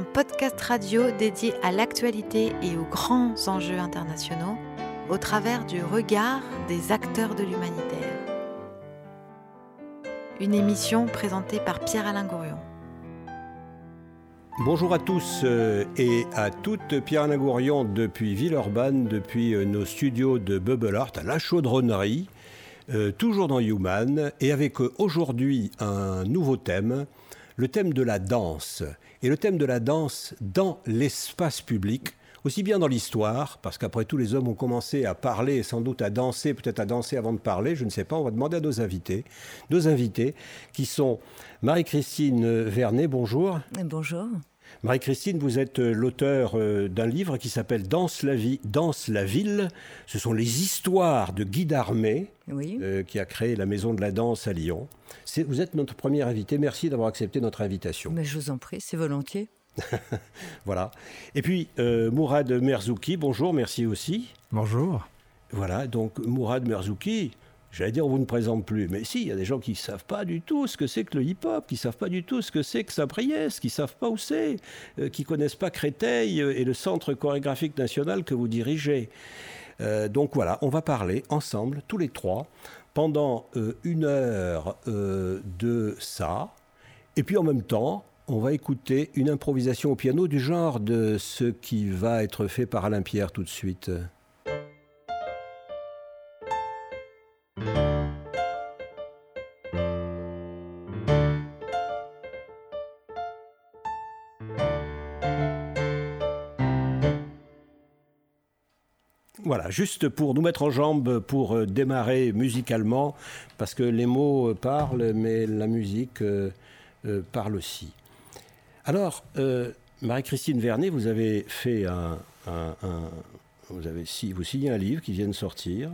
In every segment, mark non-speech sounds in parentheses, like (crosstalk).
Un podcast radio dédié à l'actualité et aux grands enjeux internationaux au travers du regard des acteurs de l'humanitaire. Une émission présentée par Pierre-Alain Gourion. Bonjour à tous euh, et à toutes, Pierre-Alain Gourion depuis Villeurbanne, depuis euh, nos studios de Bubble Art à la chaudronnerie, euh, toujours dans Human, et avec aujourd'hui un nouveau thème, le thème de la danse. Et le thème de la danse dans l'espace public, aussi bien dans l'histoire, parce qu'après tout les hommes ont commencé à parler sans doute à danser, peut-être à danser avant de parler, je ne sais pas, on va demander à nos invités, nos invités qui sont Marie-Christine Vernet, bonjour. Bonjour. Marie-Christine, vous êtes euh, l'auteur euh, d'un livre qui s'appelle Danse la vie, Danse la ville. Ce sont les histoires de Guy Darmé, euh, qui a créé la Maison de la Danse à Lyon. Vous êtes notre premier invité. Merci d'avoir accepté notre invitation. Mais je vous en prie, c'est volontiers. (laughs) voilà. Et puis, Mourad Merzouki, bonjour, merci aussi. Bonjour. Voilà, donc Mourad Merzouki, J'allais dire, on vous ne présente plus. Mais si, il y a des gens qui ne savent pas du tout ce que c'est que le hip-hop, qui ne savent pas du tout ce que c'est que Sabriès, qui ne savent pas où c'est, euh, qui ne connaissent pas Créteil euh, et le centre chorégraphique national que vous dirigez. Euh, donc voilà, on va parler ensemble, tous les trois, pendant une heure de ça. Et puis en même temps, on va écouter une improvisation au piano du genre de ce qui va être fait par Alain Pierre tout de suite. Voilà, juste pour nous mettre en jambe, pour euh, démarrer musicalement, parce que les mots euh, parlent, mais la musique euh, parle aussi. Alors, Marie-Christine Vernet, vous avez fait un, vous signez un livre qui vient de sortir,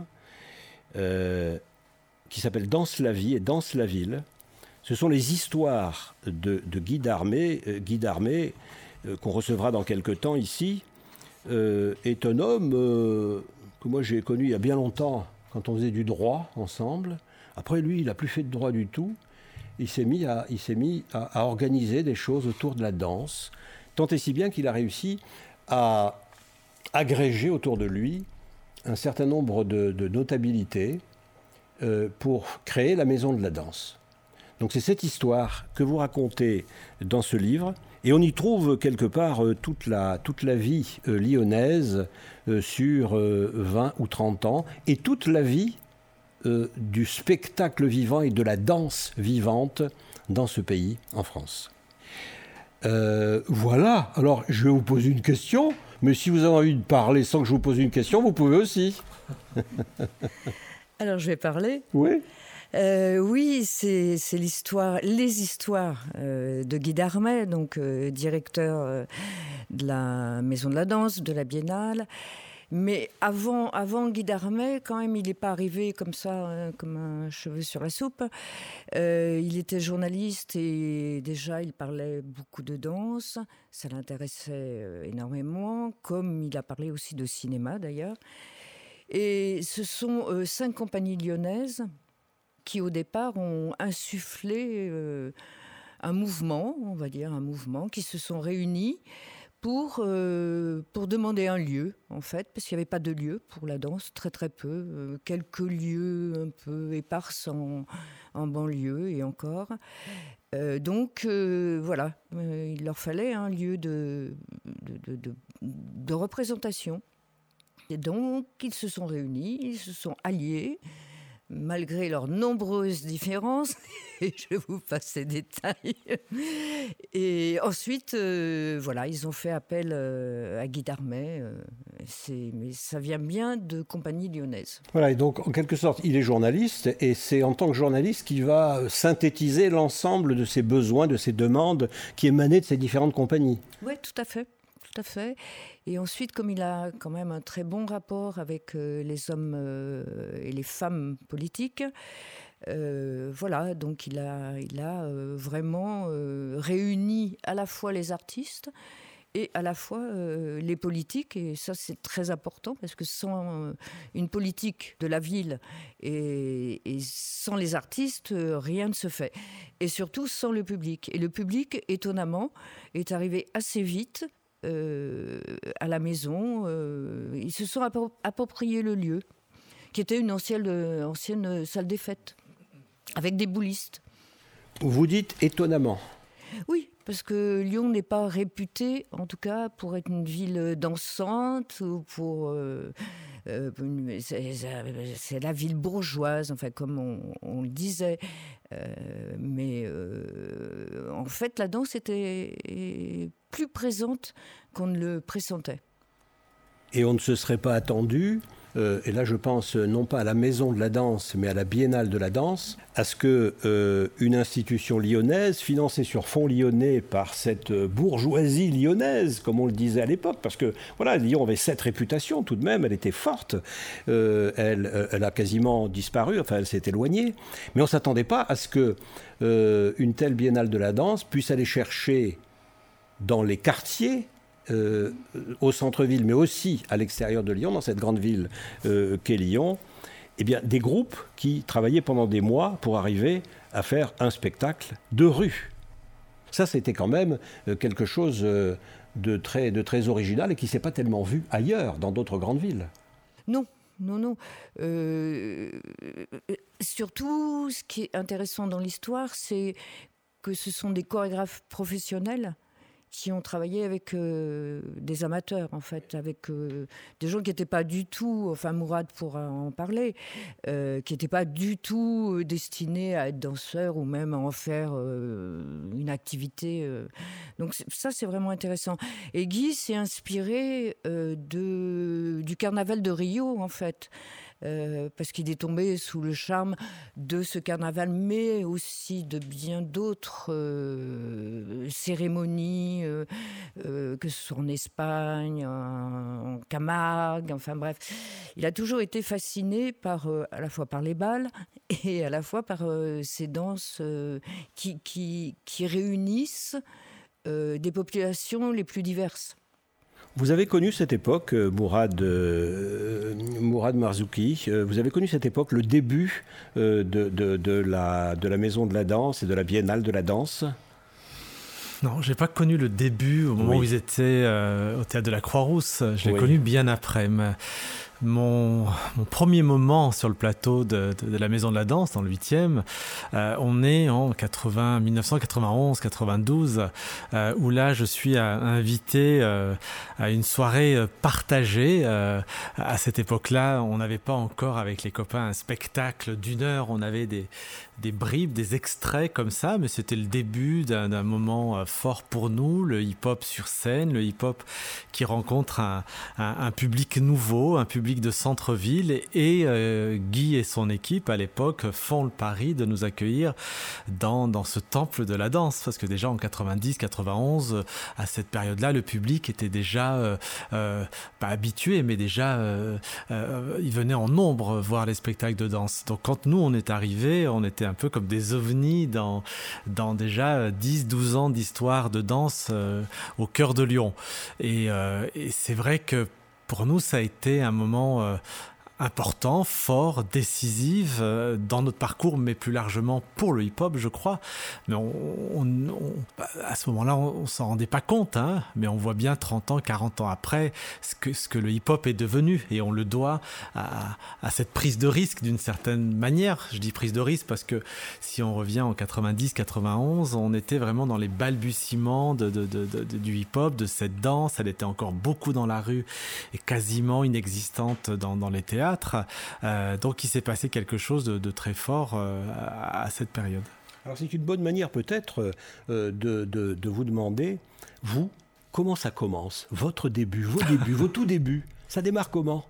qui s'appelle Danse la vie et Danse la ville. Ce sont les histoires de, de Guy Darmé, Guy Darmé qu'on recevra dans quelques temps ici, euh, est un homme euh, que moi j'ai connu il y a bien longtemps, quand on faisait du droit ensemble. Après, lui, il n'a plus fait de droit du tout. Il s'est mis, à, organiser des choses autour de la danse, tant et si bien qu'il a réussi à agréger autour de lui un certain nombre de, notabilités euh, pour créer la maison de la danse. Donc c'est cette histoire que vous racontez dans ce livre, et on y trouve quelque part euh, toute, la, toute la vie euh, lyonnaise euh, sur 20 ou 30 ans, et toute la vie du spectacle vivant et de la danse vivante dans ce pays, en France. voilà, alors je vais vous poser une question, mais si vous avez envie de parler sans que je vous pose une question, vous pouvez aussi. (laughs) alors je vais parler. Oui. Euh, oui, c'est l'histoire, les histoires euh, de Guy Darmet, donc euh, directeur de la Maison de la Danse, de la Biennale. Mais avant, avant Guy Darmet, quand même, il n'est pas arrivé comme ça, comme un cheveu sur la soupe. il était journaliste et déjà, il parlait beaucoup de danse. Ça l'intéressait énormément, comme il a parlé aussi de cinéma d'ailleurs. Et ce sont cinq compagnies lyonnaises qui au départ ont insufflé euh, un mouvement, on va dire un mouvement, qui se sont réunis pour, euh, pour demander un lieu, en fait, parce qu'il n'y avait pas de lieu pour la danse, très très peu, euh, quelques lieux un peu éparses en, en banlieue et encore. donc voilà, il leur fallait un lieu de, de représentation. Et donc ils se sont réunis, ils se sont alliés malgré leurs nombreuses différences, (laughs) et je vous passe ces détails. Et ensuite, euh, voilà, ils ont fait appel euh, à Guy Darmet, euh, mais ça vient bien de Compagnie Lyonnaise. Voilà, et donc en quelque sorte, il est journaliste, et c'est en tant que journaliste qu'il va synthétiser l'ensemble de ses besoins, de ses demandes qui émanaient de ces différentes compagnies. Oui, tout à fait tout fait. Et ensuite, comme il a quand même un très bon rapport avec euh, les hommes euh, et les femmes politiques, euh, voilà, donc il a, il a vraiment réuni à la fois les artistes et à la fois les politiques, et ça c'est très important parce que sans une politique de la ville et, sans les artistes, rien ne se fait. Et surtout sans le public. Et le public, étonnamment, est arrivé assez vite à la maison. ils se sont appropriés le lieu, qui était une ancienne, ancienne salle des fêtes, avec des boulistes. Vous dites étonnamment. Oui, parce que Lyon n'est pas réputé, en tout cas, pour être une ville dansante ou pour. Euh, euh, c'est la ville bourgeoise, enfin, comme on, le disait. Euh, mais en fait, la danse était plus présente qu'on ne le pressentait. Et on ne se serait pas attendu euh, et là je pense euh, non pas à la maison de la danse, mais à la biennale de la danse, à ce que euh, une institution lyonnaise, financée sur fonds lyonnais par cette bourgeoisie lyonnaise, comme on le disait à l'époque, parce que voilà, Lyon avait cette réputation tout de même, elle était forte, elle, elle, a quasiment disparu, enfin elle s'est éloignée, mais on s'attendait pas à ce que une telle biennale de la danse puisse aller chercher dans les quartiers euh, au centre-ville, mais aussi à l'extérieur de Lyon, dans cette grande ville euh, qu'est Lyon, eh bien, des groupes qui travaillaient pendant des mois pour arriver à faire un spectacle de rue. Ça, c'était quand même euh, quelque chose de très, de très original et qui ne s'est pas tellement vu ailleurs, dans d'autres grandes villes. Non, non, non. surtout, ce qui est intéressant dans l'histoire, c'est que ce sont des chorégraphes professionnels qui ont travaillé avec euh, des amateurs, en fait, avec euh, des gens qui n'étaient pas du tout, enfin Mourad pourra en parler, euh, qui n'étaient pas du tout destinés à être danseurs ou même à en faire une activité. Donc ça, c'est vraiment intéressant. Et Guy s'est inspiré de, du carnaval de Rio, en fait. Euh, parce qu'il est tombé sous le charme de ce carnaval, mais aussi de bien d'autres euh, cérémonies, euh, que ce soit en Espagne, en, Camargue, enfin bref. Il a toujours été fasciné par, à la fois par les balles (laughs) et à la fois par ces danses qui, réunissent des populations les plus diverses. Vous avez connu cette époque, euh, Mourad, euh, Mourad Marzouki, euh, vous avez connu cette époque, le début de, de, la, de la Maison de la Danse et de la Biennale de la Danse? Non, j'ai pas connu le début au moment où ils étaient au théâtre de la Croix-Rousse. Je l'ai connu bien après. Mais mon, premier moment sur le plateau de, la Maison de la Danse, dans le 8e, euh, on est en 80, 1991, 92, euh, où là je suis invité euh, à une soirée partagée. à cette époque-là, on n'avait pas encore avec les copains un spectacle d'une heure, on avait des, bribes, des extraits comme ça, mais c'était le début d'un moment fort pour nous, le hip-hop sur scène, le hip-hop qui rencontre un, un, un public nouveau, un public de centre-ville et, euh, Guy et son équipe à l'époque font le pari de nous accueillir dans, dans ce temple de la danse. Parce que déjà en 90 91 à cette période-là le public était déjà euh, euh, pas habitué mais déjà il venait en nombre voir les spectacles de danse. Donc quand nous on est arrivé on était un peu comme des ovnis dans, dans déjà 10 12 ans d'histoire de danse au cœur de Lyon. Et, et c'est vrai que pour nous, ça a été un moment euh, important, fort, décisif euh, dans notre parcours, mais plus largement pour le hip-hop, je crois. Mais à ce moment-là, on, s'en rendait pas compte, hein, mais on voit bien 30 ans, 40 ans après ce que, ce que le hip-hop est devenu, et on le doit à, cette prise de risque d'une certaine manière. Je dis prise de risque parce que si on revient en 90, 91, on était vraiment dans les balbutiements du hip-hop, de cette danse. Elle était encore beaucoup dans la rue et quasiment inexistante dans, dans les théâtres. Euh, donc il s'est passé quelque chose de, très fort euh, à, cette période. Alors c'est une bonne manière peut-être euh, de, de, vous demander, vous, comment ça commence? Votre début, vos débuts, vos tout débuts, ça démarre comment?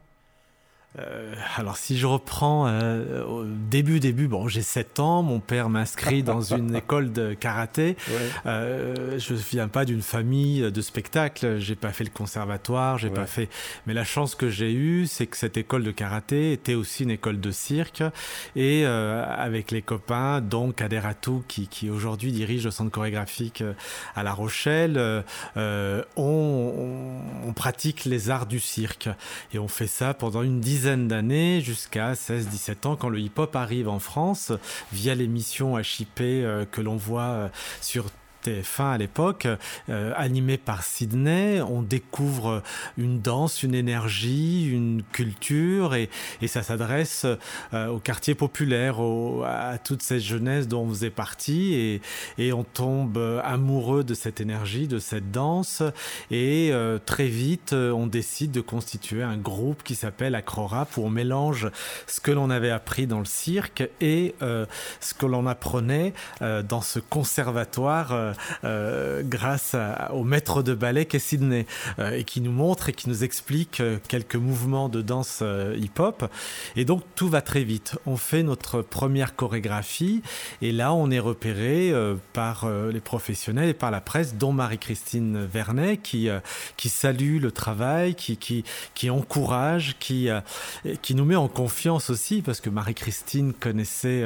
Euh, alors si je reprends euh, au début début bon j'ai 7 ans mon père m'inscrit dans (laughs) une école de karaté. Euh, je viens pas d'une famille de spectacle j'ai pas fait le conservatoire j'ai pas fait mais la chance que j'ai eue c'est que cette école de karaté était aussi une école de cirque. Et avec les copains dont Kader Atou qui, qui aujourd'hui dirige le centre chorégraphique à La Rochelle on, on, on pratique les arts du cirque. Et on fait ça pendant une dizaine d'années jusqu'à 16-17 ans quand le hip-hop arrive en France via l'émission HIP euh, que l'on voit euh, sur fin à l'époque, euh, animé par Sydney. On découvre une danse, une énergie, une culture et, ça s'adresse euh, au quartier populaire, à toute cette jeunesse dont on faisait partie et, on tombe amoureux de cette énergie, de cette danse et euh, très vite on décide de constituer un groupe qui s'appelle Acrorap où on mélange ce que l'on avait appris dans le cirque et ce que l'on apprenait dans ce conservatoire euh, grâce au maître de ballet qu'est Sydney euh, et qui nous montre et qui nous explique euh, quelques mouvements de danse hip-hop. Et donc tout va très vite. On fait notre première chorégraphie et là on est repéré par les professionnels et par la presse, dont Marie-Christine Vernet qui, qui salue le travail, qui, qui, encourage, qui, qui nous met en confiance aussi parce que Marie-Christine connaissait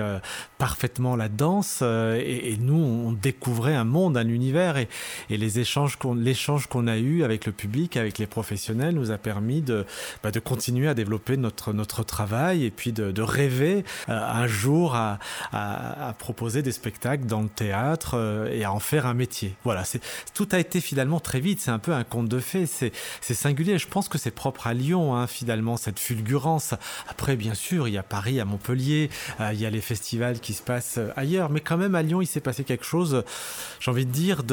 parfaitement la danse et, et nous on découvrait un monde d'un univers et, les échanges qu'on, l'échange qu'on a eu avec le public, avec les professionnels, nous a permis de, bah, de continuer à développer notre, notre travail et puis de, rêver euh, un jour à, à, proposer des spectacles dans le théâtre euh, et à en faire un métier. Voilà, c'est, tout a été finalement très vite. C'est un peu un conte de fées. C'est, c'est singulier. Je pense que c'est propre à Lyon, hein, finalement, cette fulgurance. Après, bien sûr, il y a Paris, à Montpellier, euh, il y a les festivals qui se passent ailleurs, mais quand même à Lyon, il s'est passé quelque chose. J'ai envie de dire,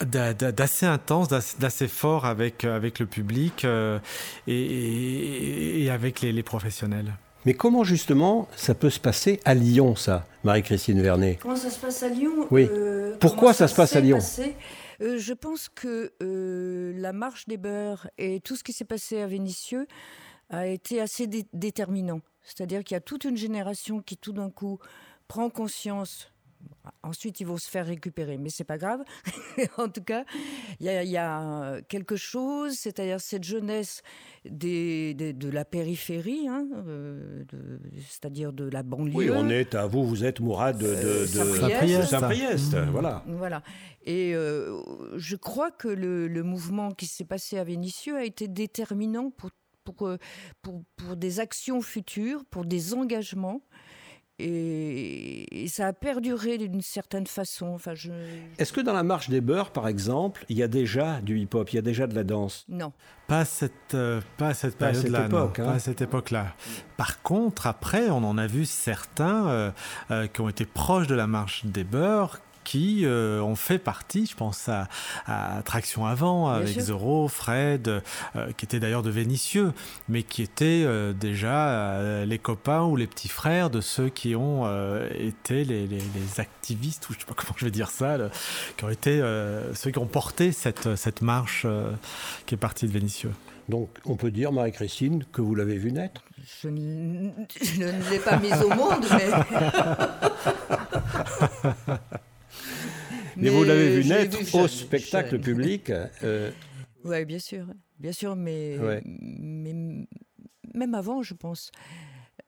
d'assez intense, d'assez fort avec, avec le public euh, et, avec les, professionnels. Mais comment justement ça peut se passer à Lyon, ça, Marie-Christine Vernet? Comment ça se passe à Lyon? Oui. Euh, Pourquoi ça, se passe à Lyon? euh, Je pense que la marche des beurs et tout ce qui s'est passé à Vénissieux a été assez déterminant. C'est-à-dire qu'il y a toute une génération qui tout d'un coup prend conscience Ensuite, ils vont se faire récupérer, mais c'est pas grave. (laughs) en tout cas, il y, a quelque chose, c'est-à-dire cette jeunesse des, de la périphérie, hein, euh, c'est-à-dire de la banlieue. Oui, on est à vous, vous êtes Mourad de, de, Saint-Priest, mmh. voilà. Voilà. Et euh, je crois que le, le mouvement qui s'est passé à Vénissieux a été déterminant pour, pour, pour, pour des actions futures, pour des engagements. Et, ça a perduré d'une certaine façon. Enfin, je... Est-ce que dans la marche des beurs, par exemple, il y a déjà du hip-hop, il y a déjà de la danse? Non. Pas à cette, euh, pas cette période-là, hein. pas à cette époque-là. Par contre, après, on en a vu certains euh, euh, qui ont été proches de la marche des beurs, qui euh, ont fait partie, je pense à, à Traction Avant, avec Zoro, Fred, euh, qui était d'ailleurs de Vénitieux, mais qui étaient euh, déjà les copains ou les petits frères de ceux qui ont été les, les, activistes, ou je sais pas comment je vais dire ça, qui ont été ceux qui ont porté cette, cette marche qui est partie de Vénitieux. Donc on peut dire, Marie-Christine, que vous l'avez vu naître? Je ne, ne l'ai pas mise au monde, mais... (laughs) Mais, vous l'avez vu naître au spectacle public. Euh... Oui, bien sûr. Bien sûr, mais, mais même avant, je pense.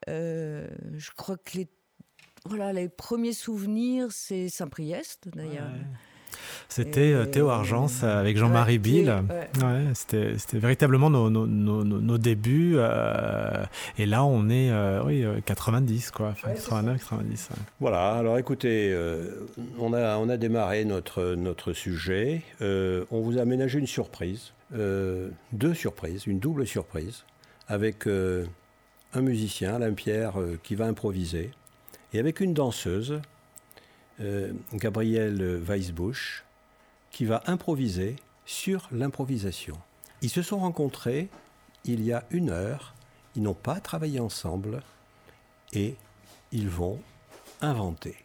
Euh, je crois que les, voilà, les premiers souvenirs, c'est Saint-Priest, d'ailleurs. C'était euh, Théo Argence avec Jean-Marie Bill. c'était véritablement nos, nos, nos, débuts. Euh, et là, on est euh, oui, 90, quoi. 89, 90. Voilà, alors écoutez, on, a, on a démarré notre, notre sujet. on vous a aménagé une surprise. deux surprises, une double surprise. Avec un musicien, Alain Pierre, qui va improviser. Et avec une danseuse euh, Gabriel Weisbusch, qui va improviser sur l'improvisation. Ils se sont rencontrés il y a une heure, ils n'ont pas travaillé ensemble et ils vont inventer.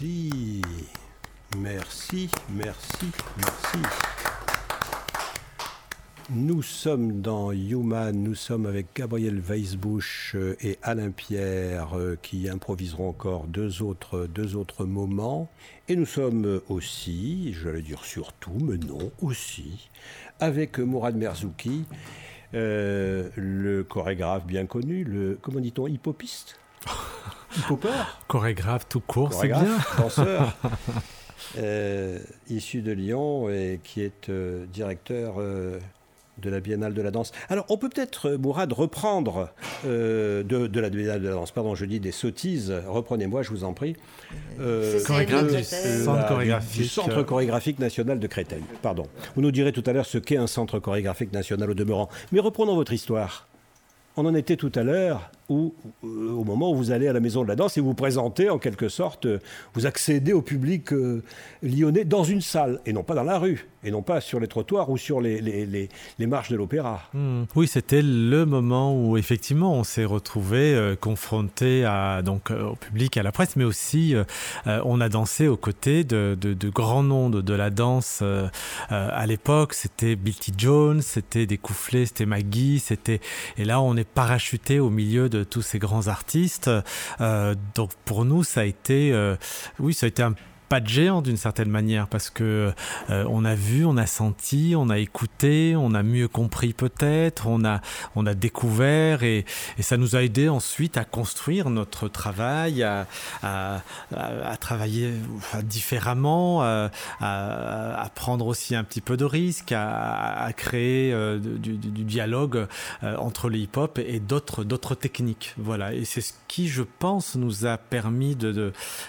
Merci, merci, merci. Nous sommes dans Human, nous sommes avec Gabriel Weisbusch euh, et Alain Pierre euh, qui improviseront encore deux autres, deux autres moments. Et nous sommes aussi, j'allais dire surtout, mais non, aussi, avec Mourad Merzouki, euh, le chorégraphe bien connu, le, comment dit-on, hippopiste? Hippopeur Chorégraphe tout court, c'est bien. danseur, (laughs) issu de Lyon et qui est directeur de la Biennale de la danse. Alors, on peut peut-être, euh, Mourad, reprendre euh, de, la Biennale de la danse. Pardon, je dis des sottises. Reprenez-moi, je vous en prie. Euh, du, centre chorégraphique. du Centre chorégraphique national de Créteil. Pardon. Vous nous direz tout à l'heure ce qu'est un centre chorégraphique national au demeurant. Mais reprenons votre histoire. On en était tout à l'heure où, au moment où vous allez à la Maison de la Danse et vous présentez en quelque sorte, vous accédez au public lyonnais dans une salle et non pas dans la rue et non pas sur les trottoirs ou sur les, marches de l'opéra. Hmm. Oui, c'était le moment où effectivement on s'est retrouvé euh, confronté à, donc, euh, au public, à la presse, mais aussi euh, on a dansé aux côtés de, de, de grands noms de, la danse. à l'époque, c'était Billy Jones, c'était des c'était Maggie, c'était et là on est parachuté au milieu de tous ces grands artistes. donc pour nous, ça a été, oui, ça a été un pas de géant d'une certaine manière parce que euh, on a vu, on a senti, on a écouté, on a mieux compris peut-être, on a on a découvert et, ça nous a aidé ensuite à construire notre travail, à, à, travailler différemment, à, à, prendre aussi un petit peu de risque, à, créer euh, du, dialogue euh, entre le hip-hop et d'autres d'autres techniques. Voilà et c'est ce qui je pense nous a permis de,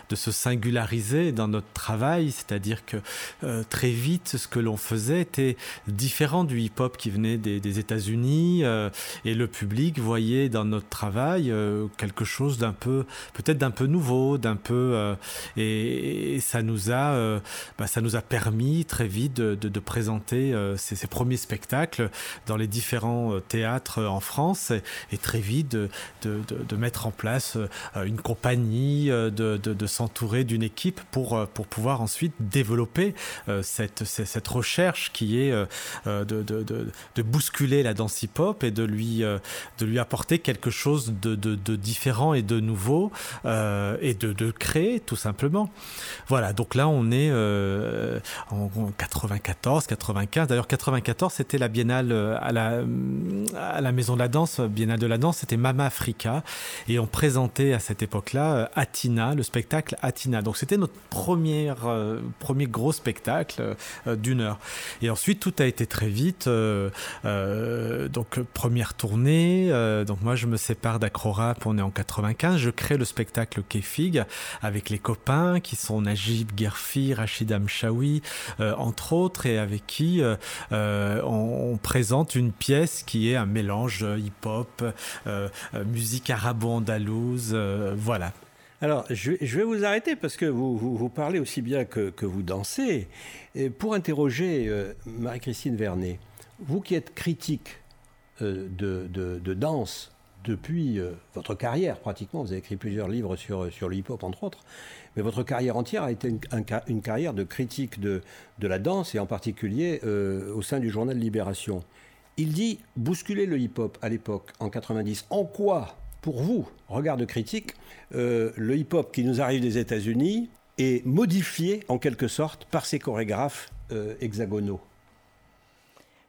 de se singulariser dans notre travail, c'est-à-dire que euh, très vite, ce que l'on faisait était différent du hip-hop qui venait des, États-Unis, euh, et le public voyait dans notre travail euh, quelque chose d'un peu, peut-être d'un peu nouveau, d'un peu, et, ça nous a, bah, ça nous a permis très vite de, présenter ces, premiers spectacles dans les différents théâtres en France, et, très vite de, de, mettre en place une compagnie, de, s'entourer d'une équipe pour euh, pour pouvoir ensuite développer euh, cette, cette recherche qui est euh, de, de, de, bousculer la danse hip-hop et de lui, de lui apporter quelque chose de, de différent et de nouveau et de, créer tout simplement. Voilà, donc là on est en 94, 95. D'ailleurs 94 c'était la biennale à la, à la Maison de la Danse, biennale de la danse, c'était Mama Africa et on présentait à cette époque-là Atina, le spectacle Atina. Donc c'était notre euh, premier gros spectacle euh, d'une heure. Et ensuite, tout a été très vite. Euh, donc, première tournée. donc, moi, je me sépare d'Acrorap, on est en 95. Je crée le spectacle Kefig avec les copains qui sont Najib Gerfi, Rachid Amchaoui, entre autres, et avec qui on, présente une pièce qui est un mélange hip-hop, musique arabo-andalouse, voilà. Alors, je, vais vous arrêter parce que vous, parlez aussi bien que, vous dansez. Et pour interroger euh, Marie-Christine Vernet, vous qui êtes critique euh, de, danse depuis euh, votre carrière pratiquement, vous avez écrit plusieurs livres sur, le hip-hop entre autres, mais votre carrière entière a été une, une carrière de critique de, de, la danse et en particulier au sein du journal Libération. Il dit bousculer le hip-hop à l'époque, en 90. En quoi pour vous, regard de critique, euh, le hip-hop qui nous arrive des États-Unis est modifié en quelque sorte par ces chorégraphes euh, hexagonaux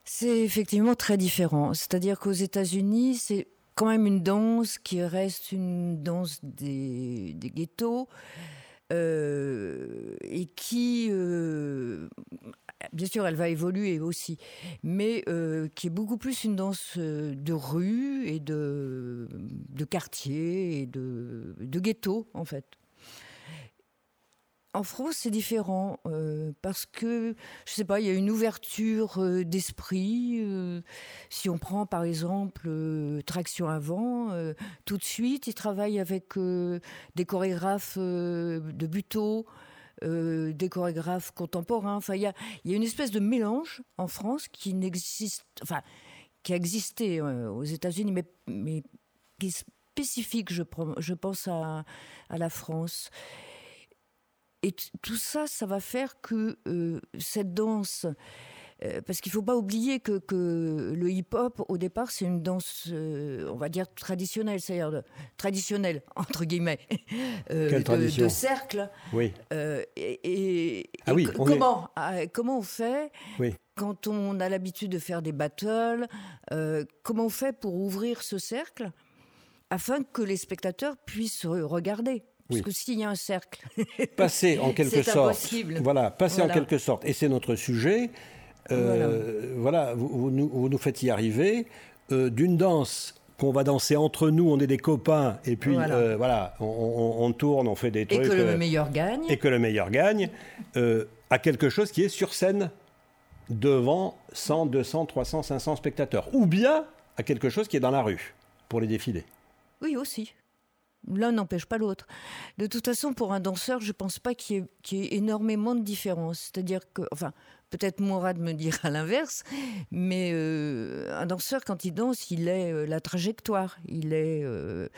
C'est effectivement très différent. C'est-à-dire qu'aux États-Unis, c'est quand même une danse qui reste une danse des, ghettos. Euh, et qui bien sûr, elle va évoluer aussi, mais euh, qui est beaucoup plus une danse euh, de rue et de, quartier et de, ghetto, en fait. En France, c'est différent euh, parce que, je sais pas, il y a une ouverture d'esprit. si on prend par exemple Traction Avant, tout de suite, ils travaillent avec des chorégraphes de Buteau, euh, des chorégraphes contemporains. Enfin, il y a, une espèce de mélange en France qui n'existe, enfin, qui a existé euh, aux États-Unis, mais, mais qui est spécifique, je, pense, à, à la France. et tout ça, ça va faire que cette danse euh, parce qu'il ne faut pas oublier que, le hip-hop, au départ, c'est une danse, euh, on va dire, traditionnelle, c'est-à-dire traditionnelle, (laughs) entre guillemets, (laughs) euh, de, cercle. Oui. et, ah oui, comment, ah, comment on fait oui. quand on a l'habitude de faire des battles Comment on fait pour ouvrir ce cercle afin que les spectateurs puissent regarder? Parce que s'il y a un cercle, passer en (laughs) quelque sorte, voilà, passer en quelque sorte, et c'est notre sujet. Euh, voilà, vous, nous, faites y arriver. Euh, d'une danse qu'on va danser entre nous, on est des copains, et puis voilà, euh, on, tourne, on fait des trucs. Et que le meilleur gagne. Et que le meilleur gagne, à quelque chose qui est sur scène devant 100, 200, 300, 500 spectateurs. Ou bien à quelque chose qui est dans la rue pour les défilés. Oui, aussi. L'un n'empêche pas l'autre. De toute façon, pour un danseur, je ne pense pas qu'il y, ait énormément de différence. C'est-à-dire que, enfin, peut-être Mourad me dira (laughs) l'inverse, mais euh, un danseur, quand il danse, il est euh, la trajectoire, il est, euh,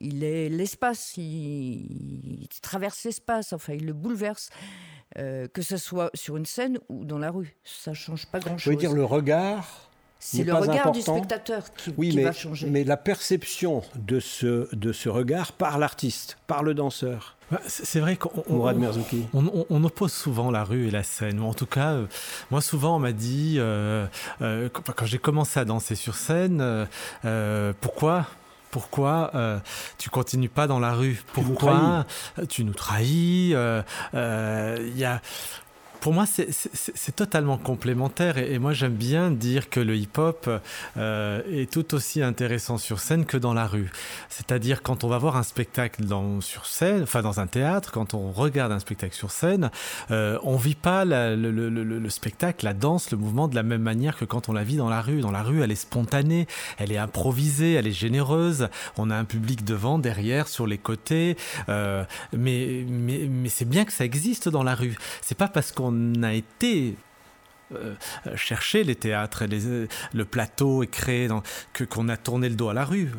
l'espace, il, traverse l'espace, enfin, il le bouleverse. que ce soit sur une scène ou dans la rue, ça change pas grand-chose. Je veux dire le regard? C'est le regard du spectateur qui, oui, mais, va changer. Mais la perception de ce, de ce regard par l'artiste, par le danseur. C'est vrai qu'on on, on, oppose souvent la rue et la scène. Ou en tout cas, euh, moi souvent on m'a dit, euh, euh, quand, j'ai commencé à danser sur scène, pourquoi pourquoi tu continues pas dans la rue? Pourquoi tu nous trahis Il y a pour moi, c'est totalement complémentaire et, moi j'aime bien dire que le hip-hop euh, est tout aussi intéressant sur scène que dans la rue. C'est-à-dire quand on va voir un spectacle sur scène, enfin dans un théâtre, quand on regarde un spectacle sur scène, euh, on vit pas le, le, le, spectacle, la danse, le mouvement de la même manière que quand on la vit dans la rue. Dans la rue, elle est spontanée, elle est improvisée, elle est généreuse. On a un public devant, derrière, sur les côtés. Euh, mais c'est bien que ça existe dans la rue. C'est pas parce qu'on on a été euh, chercher les théâtres, et le plateau est créé, que qu'on a tourné le dos à la rue.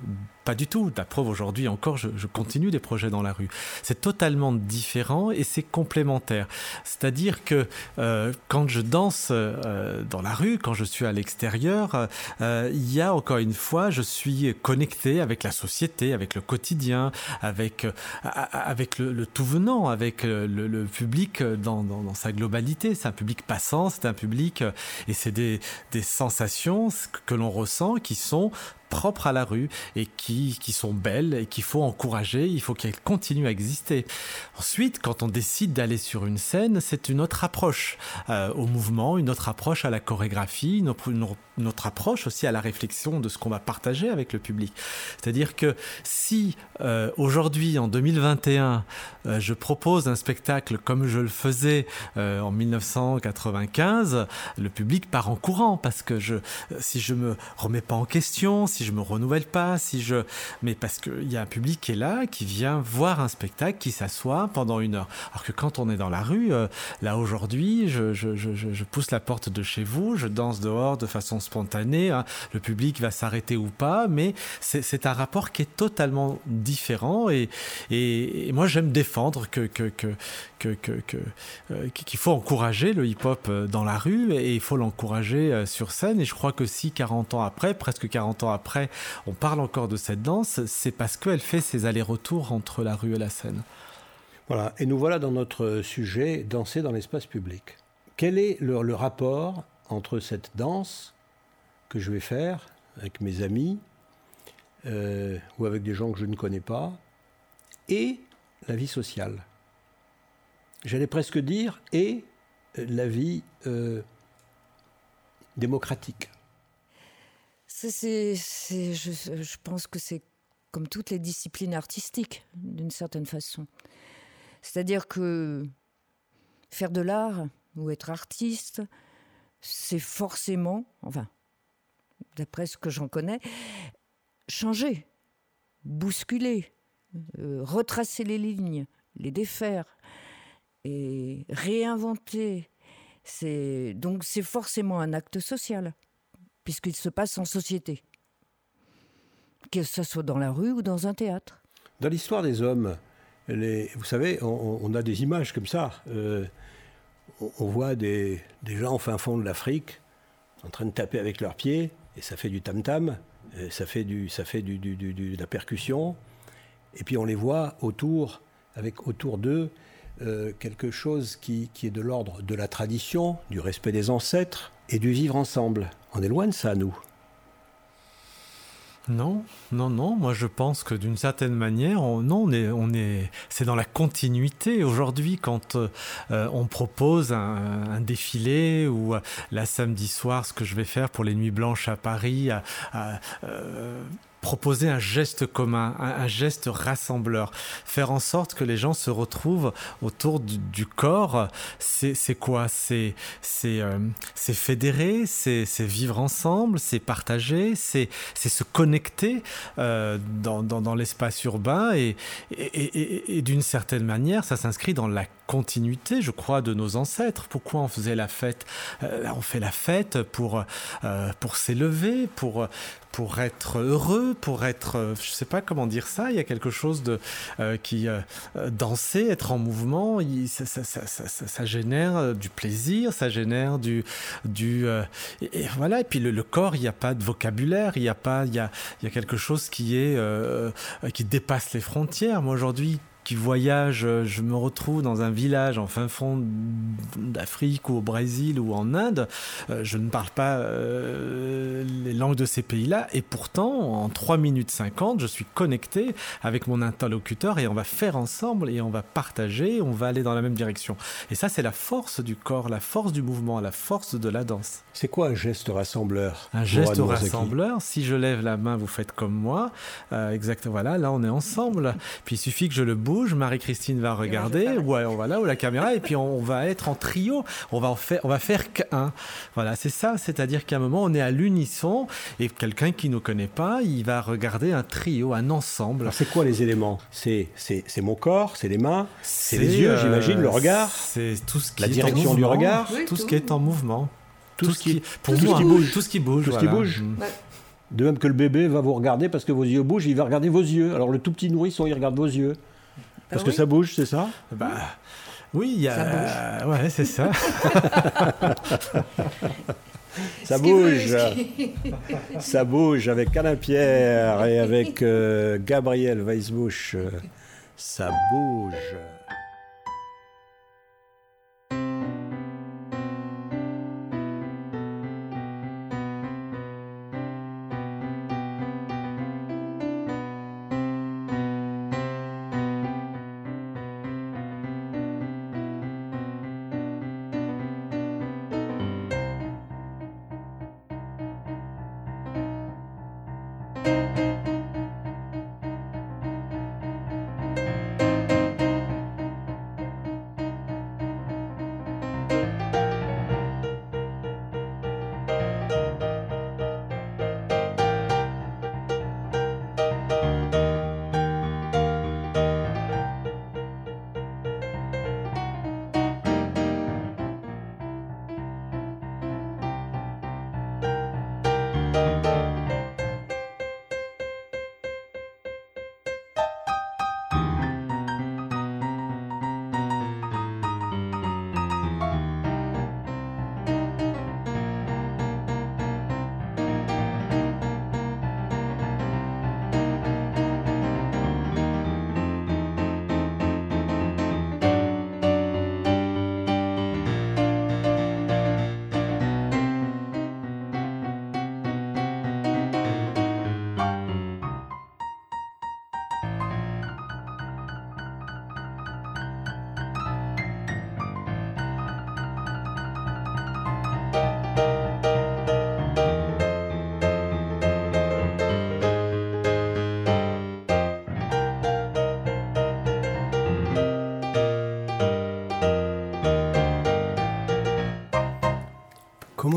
Pas du tout. La preuve, aujourd'hui encore, je, continue des projets dans la rue. C'est totalement différent et c'est complémentaire. C'est-à-dire que euh, quand je danse euh, dans la rue, quand je suis à l'extérieur, euh, il y a encore une fois, je suis connecté avec la société, avec le quotidien, avec, avec le, tout venant, avec le, public dans, sa globalité. C'est un public passant, c'est un public et c'est des sensations que l'on ressent qui sont propres à la rue et qui, qui sont belles et qu'il faut encourager, il faut qu'elles continuent à exister. Ensuite, quand on décide d'aller sur une scène, c'est une autre approche euh, au mouvement, une autre approche à la chorégraphie, une une autre approche aussi à la réflexion de ce qu'on va partager avec le public. C'est-à-dire que si euh, aujourd'hui, en 2021, euh, je propose un spectacle comme je le faisais en 1995, le public part en courant parce que je, si je me remets pas en question, si je me renouvelle pas, si je, mais parce qu'il y a un public qui est là, qui vient voir un spectacle, qui s'assoit pendant une heure. Alors que quand on est dans la rue, euh, là aujourd'hui, je, je, pousse la porte de chez vous, je danse dehors de façon spontanée, hein. le public va s'arrêter ou pas, mais c'est un rapport qui est totalement différent et, moi j'aime défendre euh, qu'il faut encourager le hip-hop euh, dans la rue et il faut l'encourager sur scène et je crois que si 40 ans après, presque 40 ans après, on parle encore de cette danse, c'est parce qu'elle fait ses allers-retours entre la rue et la scène. Voilà, et nous voilà dans notre sujet, danser dans l'espace public. Quel est le, rapport entre cette danse que je vais faire avec mes amis euh, ou avec des gens que je ne connais pas et la vie sociale J'allais presque dire et la vie euh, démocratique. C'est, je, pense que c'est comme toutes les disciplines artistiques, d'une certaine façon. C'est-à-dire que faire de l'art ou être artiste, c'est forcément, enfin, d'après ce que j'en connais, changer, bousculer, euh, retracer les lignes, les défaire et réinventer. C'est donc c'est forcément un acte social puisqu'il se passe en société, que ce soit dans la rue ou dans un théâtre. Dans l'histoire des hommes, vous savez, on, a des images comme ça. Euh, on, voit des, gens au fin fond de l'Afrique en train de taper avec leurs pieds, et ça fait du tam-tam, ça fait, du, ça fait du, de la percussion. Et puis on les voit autour, avec autour d'eux, euh, quelque chose qui, qui est de l'ordre de la tradition, du respect des ancêtres et du vivre ensemble. On est loin de ça, nous. Non, non, non. Moi, je pense que d'une certaine manière, on, non, on est, on est, c'est dans la continuité. Aujourd'hui, quand euh, on propose un, défilé ou euh, la samedi soir, ce que je vais faire pour les Nuits Blanches à Paris, euh, proposer un geste commun, un, geste rassembleur, faire en sorte que les gens se retrouvent autour du, corps. C'est quoi? C'est euh, fédérer, c'est vivre ensemble, c'est partager, c'est se connecter euh, dans, dans, l'espace urbain et, et, et d'une certaine manière, ça s'inscrit dans la continuité, je crois, de nos ancêtres. Pourquoi on faisait la fête euh, On fait la fête pour, euh, pour s'élever, pour, pour être heureux, pour être, je ne sais pas comment dire ça, il y a quelque chose de, euh, qui, danser, être en mouvement, ça, génère du plaisir, ça génère du... du et, voilà, et puis le, corps, il n'y a pas de vocabulaire, il y a pas, il y a, y a quelque chose qui est, qui dépasse les frontières. Moi aujourd'hui, qui voyage, euh, je me retrouve dans un village en fin fond d'Afrique ou au Brésil ou en Inde, euh, je ne parle pas euh, les langues de ces pays-là et pourtant en 3 minutes 50, je suis connecté avec mon interlocuteur et on va faire ensemble et on va partager, on va aller dans la même direction. Et ça c'est la force du corps, la force du mouvement, la force de la danse. C'est quoi un geste rassembleur Un geste rassembleur, si je lève la main, vous faites comme moi. exactement, voilà, là on est ensemble. Puis il suffit que je le bouge Marie-Christine va regarder, ou voilà, ou la caméra, et puis on va être en trio. On va en faire, on va faire qu'un. Voilà, c'est ça. C'est-à-dire qu'à un moment, on est à l'unisson, et quelqu'un qui ne connaît pas, il va regarder un trio, un ensemble. c'est quoi les éléments? C'est c'est mon corps, c'est les mains, c'est les yeux, j'imagine, le regard. C'est tout ce qui la direction du regard, tout, ce qui est en mouvement. Tout, ce qui, pour tout, ce qui bouge, tout ce qui bouge, tout ce qui bouge. Mm. De même que le bébé va vous regarder parce que vos yeux bougent, il va regarder vos yeux. Alors le tout petit nourrisson, il regarde vos yeux. Parce que ça bouge, c'est ça? Bah. Oui, il y a. Ça bouge. Ouais, c'est ça. (laughs) ça bouge. ça bouge avec Alain Pierre et avec euh, Gabriel Weisbusch. Ça bouge.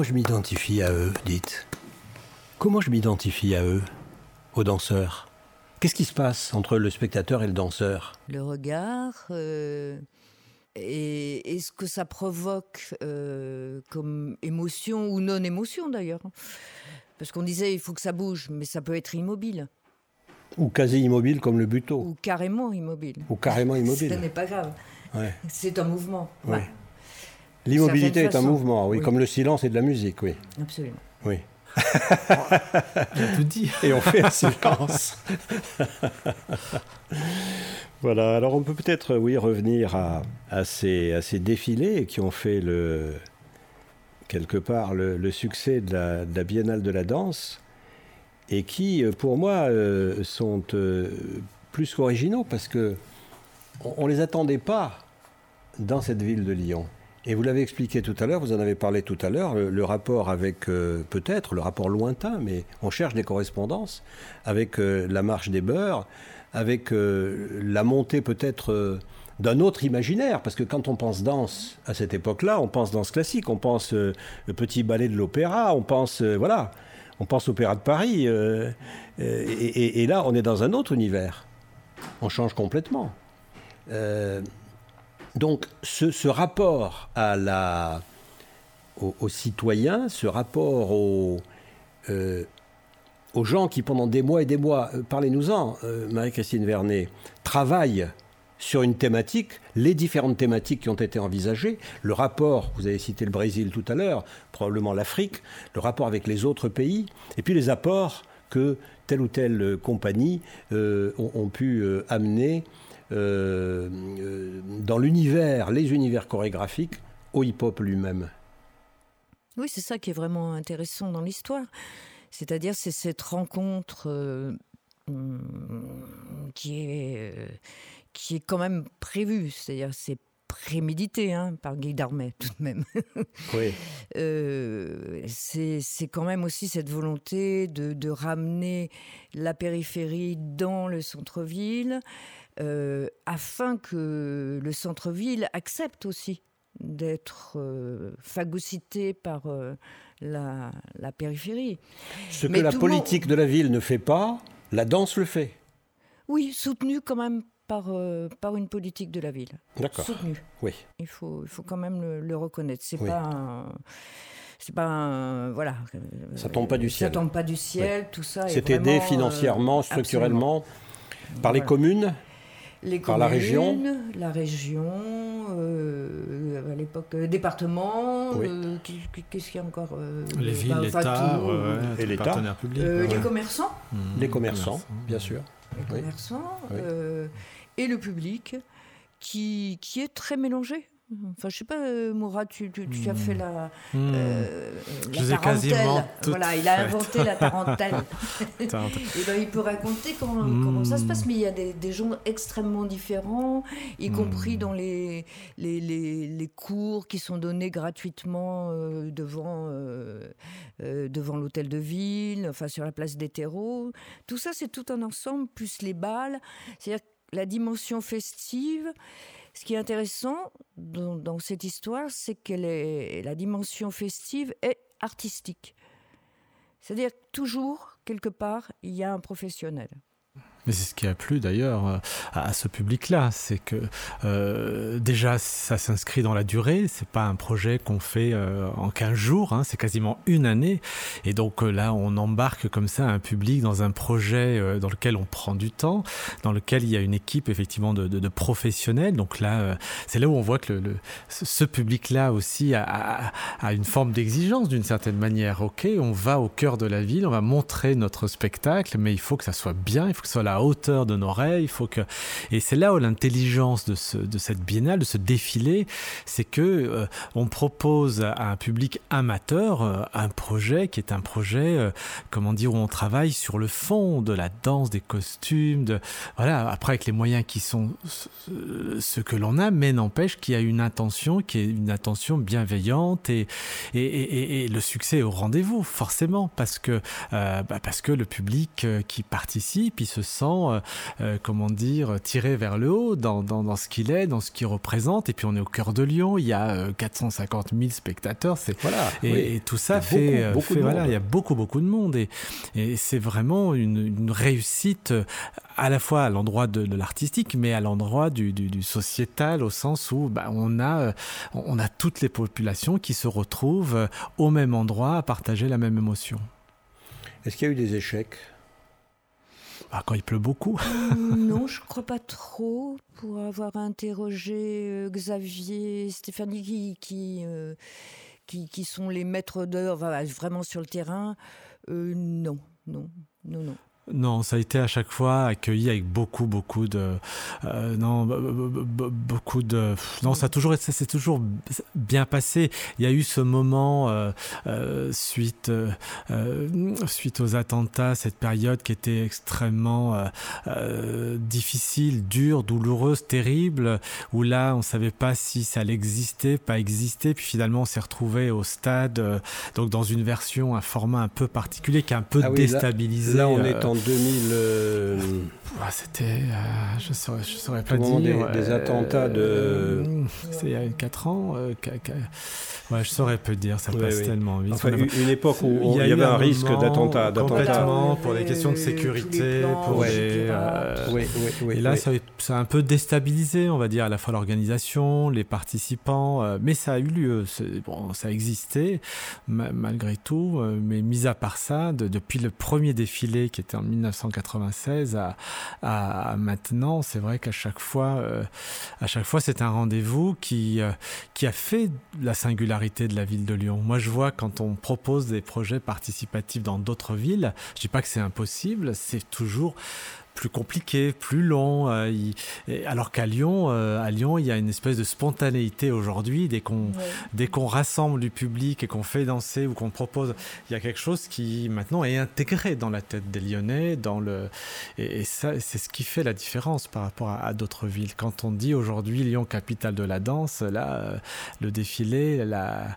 Comment je m'identifie à eux, dites? Comment je m'identifie à eux, aux danseurs? Qu'est-ce qui se passe entre le spectateur et le danseur? Le regard euh, et, ce que ça provoque euh, comme émotion ou non-émotion d'ailleurs. Parce qu'on disait il faut que ça bouge, mais ça peut être immobile. Ou quasi immobile comme le buteau. Ou carrément immobile. Ou carrément (laughs) immobile. Ce n'est pas grave. C'est un mouvement. L'immobilité est un mouvement, oui, comme le silence est de la musique, oui. Absolument. Oui. (laughs) Tout dit. Et on fait un silence. (laughs) voilà, alors on peut peut-être, oui, revenir à, à, ces, à, ces, défilés qui ont fait le, quelque part le, succès de la, de la, Biennale de la danse et qui, pour moi, euh, sont euh, plus qu'originaux parce que on, ne les attendait pas dans cette ville de Lyon. Et vous l'avez expliqué tout à l'heure, vous en avez parlé tout à l'heure, le, rapport avec, euh, peut-être, le rapport lointain, mais on cherche des correspondances, avec euh, la marche des beurs, avec euh, la montée peut-être d'un autre imaginaire, parce que quand on pense danse à cette époque-là, on pense danse classique, on pense le petit ballet de l'opéra, on pense, voilà, on pense opéra de Paris, et, et, là, on est dans un autre univers. On change complètement. Donc ce, rapport aux, citoyens, ce rapport euh, aux, gens qui pendant des mois et des mois, euh, parlez-nous-en, euh, Marie-Christine Vernet, travaillent sur une thématique, les différentes thématiques qui ont été envisagées, le rapport, vous avez cité le Brésil tout à l'heure, probablement l'Afrique, le rapport avec les autres pays, et puis les apports que telle ou telle compagnie ont, pu amener euh, euh, dans l'univers, les univers chorégraphiques, au hip-hop lui-même. Oui, c'est ça qui est vraiment intéressant dans l'histoire. C'est-à-dire, c'est cette rencontre euh, qui, est, qui est quand même prévue. C'est-à-dire, c'est prémédité hein, par Guy Darmet tout de même. (laughs) Oui. c'est quand même aussi cette volonté de, de, ramener la périphérie dans le centre-ville, euh, afin que le centre-ville accepte aussi d'être euh, phagocyté par euh, la, périphérie. Ce que la politique de la ville ne fait pas, la danse le fait. Oui, soutenu quand même par, par une politique de la ville. D'accord. Soutenu. Oui. Il faut, il faut quand même le, reconnaître. C'est pas un, c'est pas un, voilà. Ça tombe pas du ciel. Ça tombe pas du ciel, tout ça. C'est aidé financièrement, structurellement, par les communes les Par la région La région, euh, à l'époque, euh, département, euh, qu'est-ce qu'il y a encore Les villes, l'État, et l'État. partenaires publics. Les commerçants mmh. Les commerçants, bien sûr. Les commerçants et le public qui, qui est très mélangé. Enfin, je sais pas, euh, Mourad, tu, tu, as fait la, hmm. euh, la tarentelle. Voilà, il a inventé la tarentelle. (laughs) et ben, il peut raconter comment, comment, ça se passe. Mais il y a des, des gens extrêmement différents, y hmm. compris dans les, les, les, les, cours qui sont donnés gratuitement euh, devant, devant l'hôtel de ville, enfin sur la place des terreaux. Tout ça, c'est tout un ensemble, plus les balles. C'est-à-dire la dimension festive. Ce qui est intéressant dans, cette histoire, c'est que la dimension festive est artistique. C'est-à-dire toujours, quelque part, il y a un professionnel. Mais c'est ce qui a plu d'ailleurs euh, à, ce public-là, c'est que euh, déjà ça s'inscrit dans la durée, c'est pas un projet qu'on fait euh, en 15 jours, hein, c'est quasiment une année, et donc là on embarque comme ça un public dans un projet dans lequel on prend du temps, dans lequel il y a une équipe effectivement de, professionnels, donc là c'est là où on voit que ce public-là aussi a, a, une forme d'exigence d'une certaine manière, ok, on va au cœur de la ville, on va montrer notre spectacle, mais il faut que ça soit bien, il faut que ce soit la hauteur de nos rêves. Il faut que et c'est là où l'intelligence de, ce, de cette biennale, de ce défilé, c'est que euh, on propose à un public amateur euh, un projet qui est un projet, euh, comment dire, où on travaille sur le fond de la danse, des costumes, de voilà. Après avec les moyens qui sont ce que l'on a, mais n'empêche qu'il y a une intention qui est une intention bienveillante et et, et, le succès est au rendez-vous forcément parce que bah, parce que le public qui participe, il se sent euh, euh, comment dire, tiré vers le haut dans, dans, ce qu'il est, dans ce qu'il représente. Et puis on est au cœur de Lyon, il y a 450 euh, 000 spectateurs. C'est, voilà, et, tout ça fait, beaucoup, voilà, il y a beaucoup, beaucoup de monde. Et, et c'est vraiment une, réussite à la fois à l'endroit de, l'artistique, mais à l'endroit du, du, sociétal, au sens où bah, on, a, on a toutes les populations qui se retrouvent au même endroit à partager la même émotion. Est-ce qu'il y a eu des échecs? Bah, quand il pleut beaucoup. non, (laughs) je crois pas trop. Pour avoir interrogé Xavier, Stéphanie, qui, qui, qui, qui, sont les maîtres d'œuvre vraiment sur le terrain, non, non, non, non. Non, ça a été à chaque fois accueilli avec beaucoup, beaucoup de, euh, non, beaucoup de, non, ça a toujours, c'est toujours bien passé. Il y a eu ce moment euh, euh, suite, suite aux attentats, cette période qui était extrêmement difficile, dure, douloureuse, terrible, où là, on savait pas si ça allait exister, pas exister, puis finalement, on s'est retrouvé au stade, donc dans une version, un format un peu particulier qui a un peu ah déstabilisé. Là, on est en 2000. Euh, c'était. Euh, je ne saurais, je saurais pas dire. Des, des attentats de. Euh, (laughs) c'est il y a 4 ans. Ouais, je saurais peu dire, ça passe tellement vite. Enfin, une époque où il y, avait un, risque d'attentat. Complètement, pour des questions de sécurité, pour les. oui, oui, et là, ça, ça, a un peu déstabilisé, on va dire, à la fois l'organisation, les participants, mais ça a eu lieu. Bon, ça a existé, malgré tout, mais mis à part ça, depuis le premier défilé qui était en 1996 à, à maintenant, c'est vrai qu'à chaque fois, euh, à chaque fois, c'est un rendez-vous qui, euh, qui a fait la singularité de la ville de Lyon. Moi, je vois quand on propose des projets participatifs dans d'autres villes, je dis pas que c'est impossible, c'est toujours plus compliqué, plus long. Euh, alors qu'à Lyon, euh, à Lyon, il y a une espèce de spontanéité aujourd'hui. Dès qu'on dès qu'on rassemble du public et qu'on fait danser ou qu'on propose, il y a quelque chose qui maintenant est intégré dans la tête des Lyonnais. Dans le et, ça, c'est ce qui fait la différence par rapport à, d'autres villes. Quand on dit aujourd'hui Lyon capitale de la danse, là, euh, le défilé, la,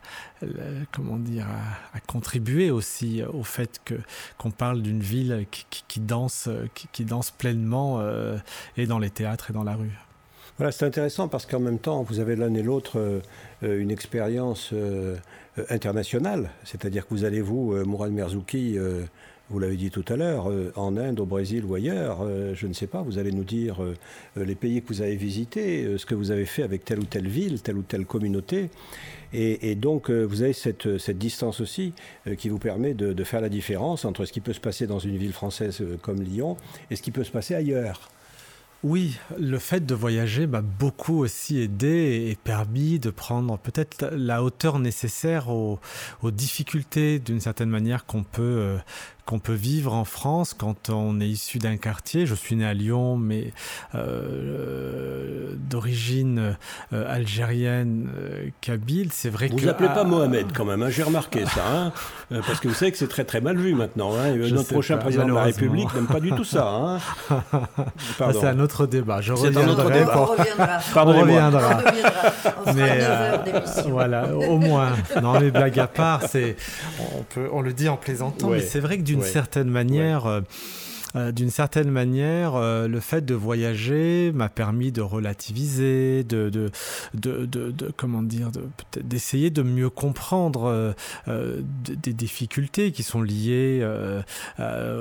comment dire, a, contribué aussi au fait que qu'on parle d'une ville qui, danse, qui danse pleinement euh, et dans les théâtres et dans la rue. Voilà, c'est intéressant parce qu'en même temps, vous avez l'un et l'autre euh, une expérience euh, internationale. C'est-à-dire que vous allez, vous, Mourad Merzouki, vous l'avez dit tout à l'heure, en Inde, au Brésil ou ailleurs, je ne sais pas, vous allez nous dire les pays que vous avez visités, ce que vous avez fait avec telle ou telle ville, telle ou telle communauté. Et, donc, euh, vous avez cette, distance aussi euh, qui vous permet de, faire la différence entre ce qui peut se passer dans une ville française euh, comme Lyon et ce qui peut se passer ailleurs. Oui, le fait de voyager m'a beaucoup aussi aidé et permis de prendre peut-être la hauteur nécessaire aux difficultés d'une certaine manière qu'on peut, qu'on peut vivre en France quand on est issu d'un quartier. Je suis né à Lyon, mais euh, d'origine euh, algérienne, euh, kabyle. C'est vrai vous que. Vous appelez pas Mohamed quand même, hein, j'ai remarqué ça. Hein, (laughs) parce que vous savez que c'est très très mal vu maintenant. Hein, notre prochain président de la République n'aime pas du tout ça. Hein. (laughs) Ah, c'est un autre débat. Je c'est un autre débat. (laughs) On reviendra. On reviendra. On mais voilà, au moins. Non, les blagues à part, c'est on peut, on le dit en plaisantant, mais c'est vrai que d'une certaine manière. Euh, euh, d'une certaine manière, euh, le fait de voyager m'a permis de relativiser, de, de, de, de comment dire, d'essayer de, mieux comprendre des difficultés qui sont liées à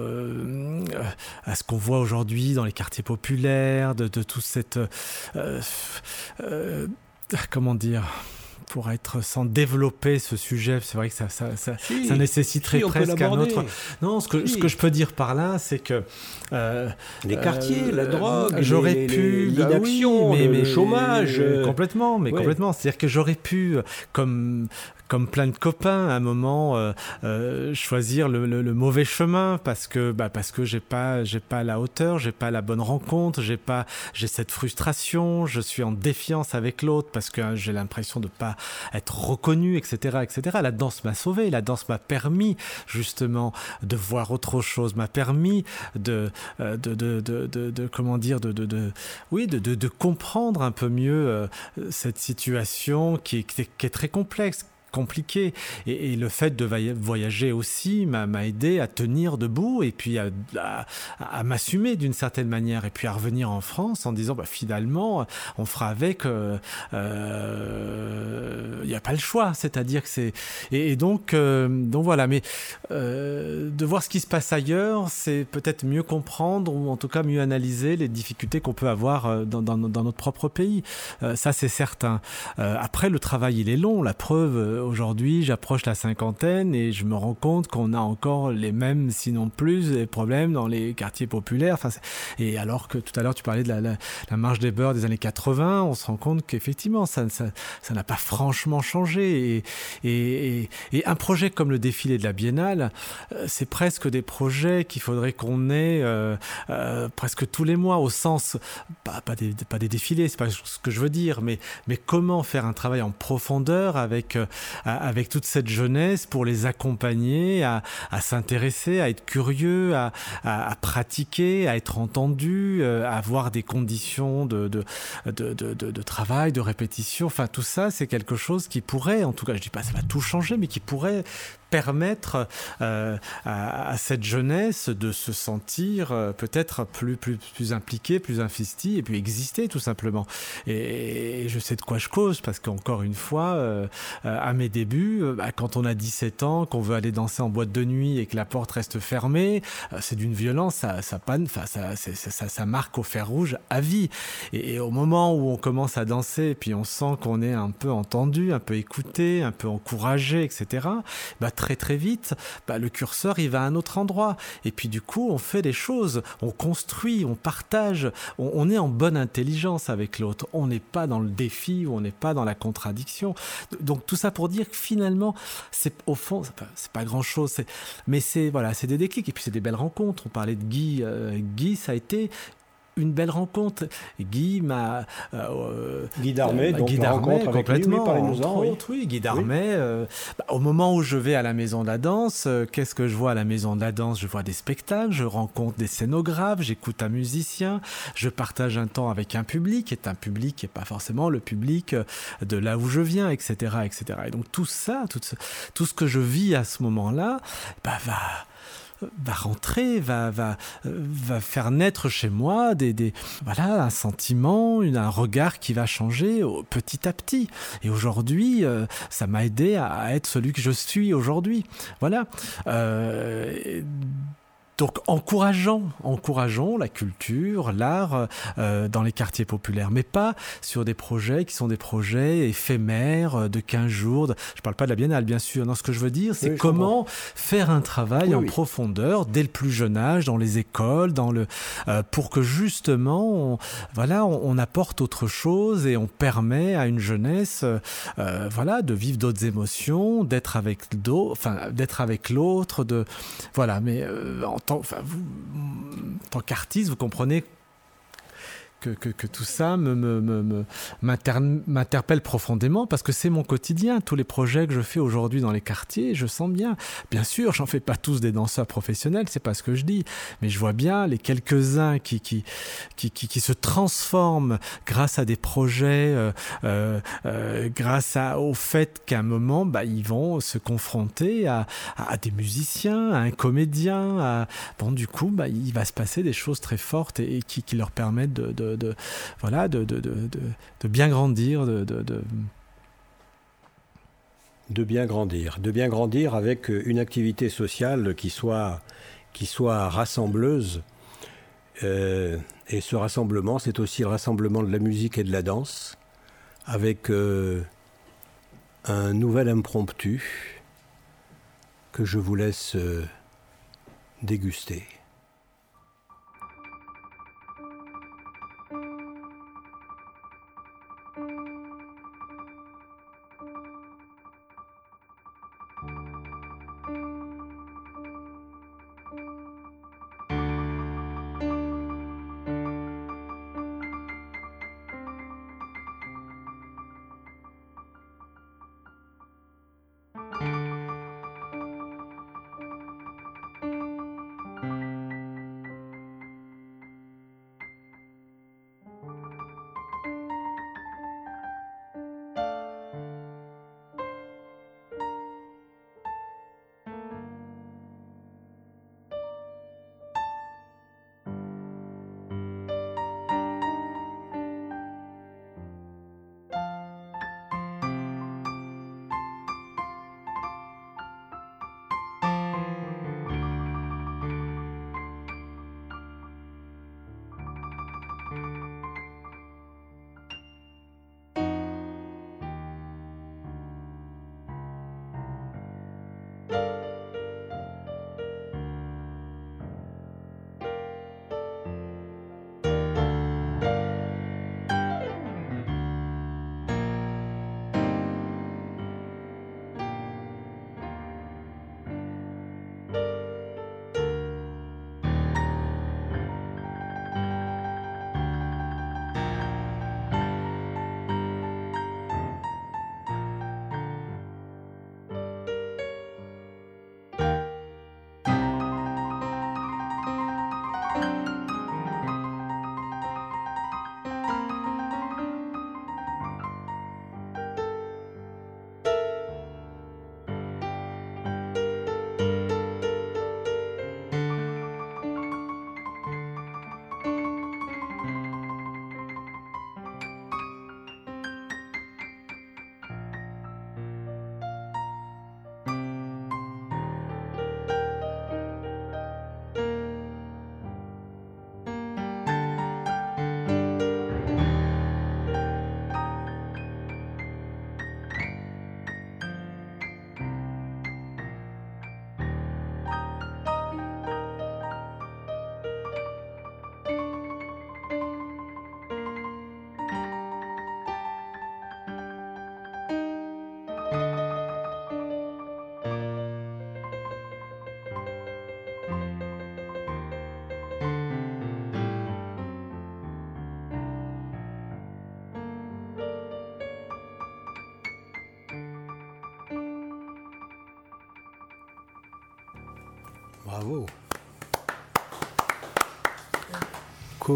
ce qu'on voit aujourd'hui dans les quartiers populaires, de, de tout cette comment dire pour être sans développer ce sujet. C'est vrai que ça, ça, ça, ça nécessiterait presque un autre. Non, ce que, ce que je peux dire par là, c'est que euh, les quartiers, la euh, drogue, j'aurais pu bah l'inaction, mais, le chômage, euh, complètement, mais complètement. C'est-à-dire que j'aurais pu, comme comme plein de copains, à un moment, euh, euh, choisir le, mauvais chemin parce que, bah, parce que j'ai pas, j'ai pas la hauteur, j'ai pas la bonne rencontre, j'ai pas, j'ai cette frustration, je suis en défiance avec l'autre parce que j'ai l'impression de pas être reconnu, etc., etc. La danse m'a sauvé, la danse m'a permis justement de voir autre chose, m'a permis de, de, de, de, de, comment dire, de, de, oui, de, comprendre un peu mieux cette situation qui qui est très complexe compliqué. Et, le fait de voyager aussi m'a aidé à tenir debout et puis à, m'assumer d'une certaine manière et puis à revenir en France en disant bah, finalement on fera avec. Euh, euh, il n'y a pas le choix, c'est-à-dire que c'est et, donc euh, donc voilà. Mais de voir ce qui se passe ailleurs, c'est peut-être mieux comprendre ou en tout cas mieux analyser les difficultés qu'on peut avoir dans, dans, notre propre pays. ça c'est certain. après le travail il est long. La preuve aujourd'hui, j'approche la cinquantaine et je me rends compte qu'on a encore les mêmes, sinon plus, les problèmes dans les quartiers populaires. Et alors que tout à l'heure, tu parlais de la, la, marche des beurs des années 80, on se rend compte qu'effectivement, ça n'a pas franchement changé. Et, un projet comme le défilé de la Biennale, euh, c'est presque des projets qu'il faudrait qu'on ait euh, euh, presque tous les mois, au sens, pas, pas, des, pas des défilés, c'est pas ce que je veux dire, mais, mais comment faire un travail en profondeur avec, avec toute cette jeunesse pour les accompagner à, s'intéresser, à être curieux, à, pratiquer, à être entendu, à avoir des conditions de, de, travail, de répétition. Enfin, tout ça, c'est quelque chose qui pourrait, en tout cas, je dis pas ça va tout changer, mais qui pourrait permettre euh, à, cette jeunesse de se sentir euh, peut-être plus, plus, plus impliquée, plus investie et puis exister tout simplement. Et, je sais de quoi je cause parce qu'encore une fois, euh, à mes débuts, bah, quand on a 17 ans, qu'on veut aller danser en boîte de nuit et que la porte reste fermée, c'est d'une violence, ça, panne, ça, ça, ça, marque au fer rouge à vie. Et, au moment où on commence à danser, puis on sent qu'on est un peu entendu, un peu écouté, un peu encouragé, etc. Bah, très très vite, bah, le curseur il va à un autre endroit. Et puis du coup, on fait des choses, on construit, on partage, on, est en bonne intelligence avec l'autre. On n'est pas dans le défi ou on n'est pas dans la contradiction. Donc tout ça pour dire que finalement, c'est au fond, c'est pas, grand chose. Mais c'est voilà, c'est des déclics et puis c'est des belles rencontres. On parlait de Guy. Euh, Guy, ça a été une belle rencontre. Guy m'a. Euh, Guy Darmet, donc Guy Darmet, complètement. oui, Guy Darmet. Euh, bah, au moment où je vais à la Maison de la Danse, euh, qu'est-ce que je vois à la Maison de la Danse? Je vois des spectacles, je rencontre des scénographes, j'écoute un musicien, je partage un temps avec un public, est un public qui n'est pas forcément le public de là où je viens, etc. etc. Et donc tout ça, tout ce, tout ce que je vis à ce moment-là, bah, va va rentrer, va, va, va faire naître chez moi des, des, voilà, un sentiment, un regard qui va changer petit à petit. Et aujourd'hui, euh, ça m'a aidé à être celui que je suis aujourd'hui. Voilà. Euh, donc encourageons, encourageons la culture, l'art euh, dans les quartiers populaires, mais pas sur des projets qui sont des projets éphémères euh, de 15 jours. Je Je parle pas de la biennale, bien sûr. Non, ce que je veux dire, c'est comment faire un travail en profondeur dès le plus jeune âge, dans les écoles, dans le, euh, pour que justement, on, voilà, on, apporte autre chose et on permet à une jeunesse, voilà, de vivre d'autres émotions, d'être avec enfin, d'être avec l'autre, de, voilà. Mais en tant, enfin, vous, tant qu'artiste, vous comprenez que, tout ça m'interpelle profondément parce que c'est mon quotidien. Tous les projets que je fais aujourd'hui dans les quartiers, je sens bien. Bien sûr, j'en fais pas tous des danseurs professionnels, c'est pas ce que je dis, mais je vois bien les quelques-uns qui qui, qui, qui, se transforment grâce à des projets, euh, euh, euh, grâce à, au fait qu'à un moment, bah, ils vont se confronter à, à, des musiciens, à un comédien. À... Bon, du coup, bah, il va se passer des choses très fortes et, qui, leur permettent de, voilà, de, de, de, bien grandir, de, bien grandir, de bien grandir avec une activité sociale qui soit, rassembleuse. Euh, et ce rassemblement, c'est aussi le rassemblement de la musique et de la danse, avec euh, un nouvel impromptu que je vous laisse euh, déguster.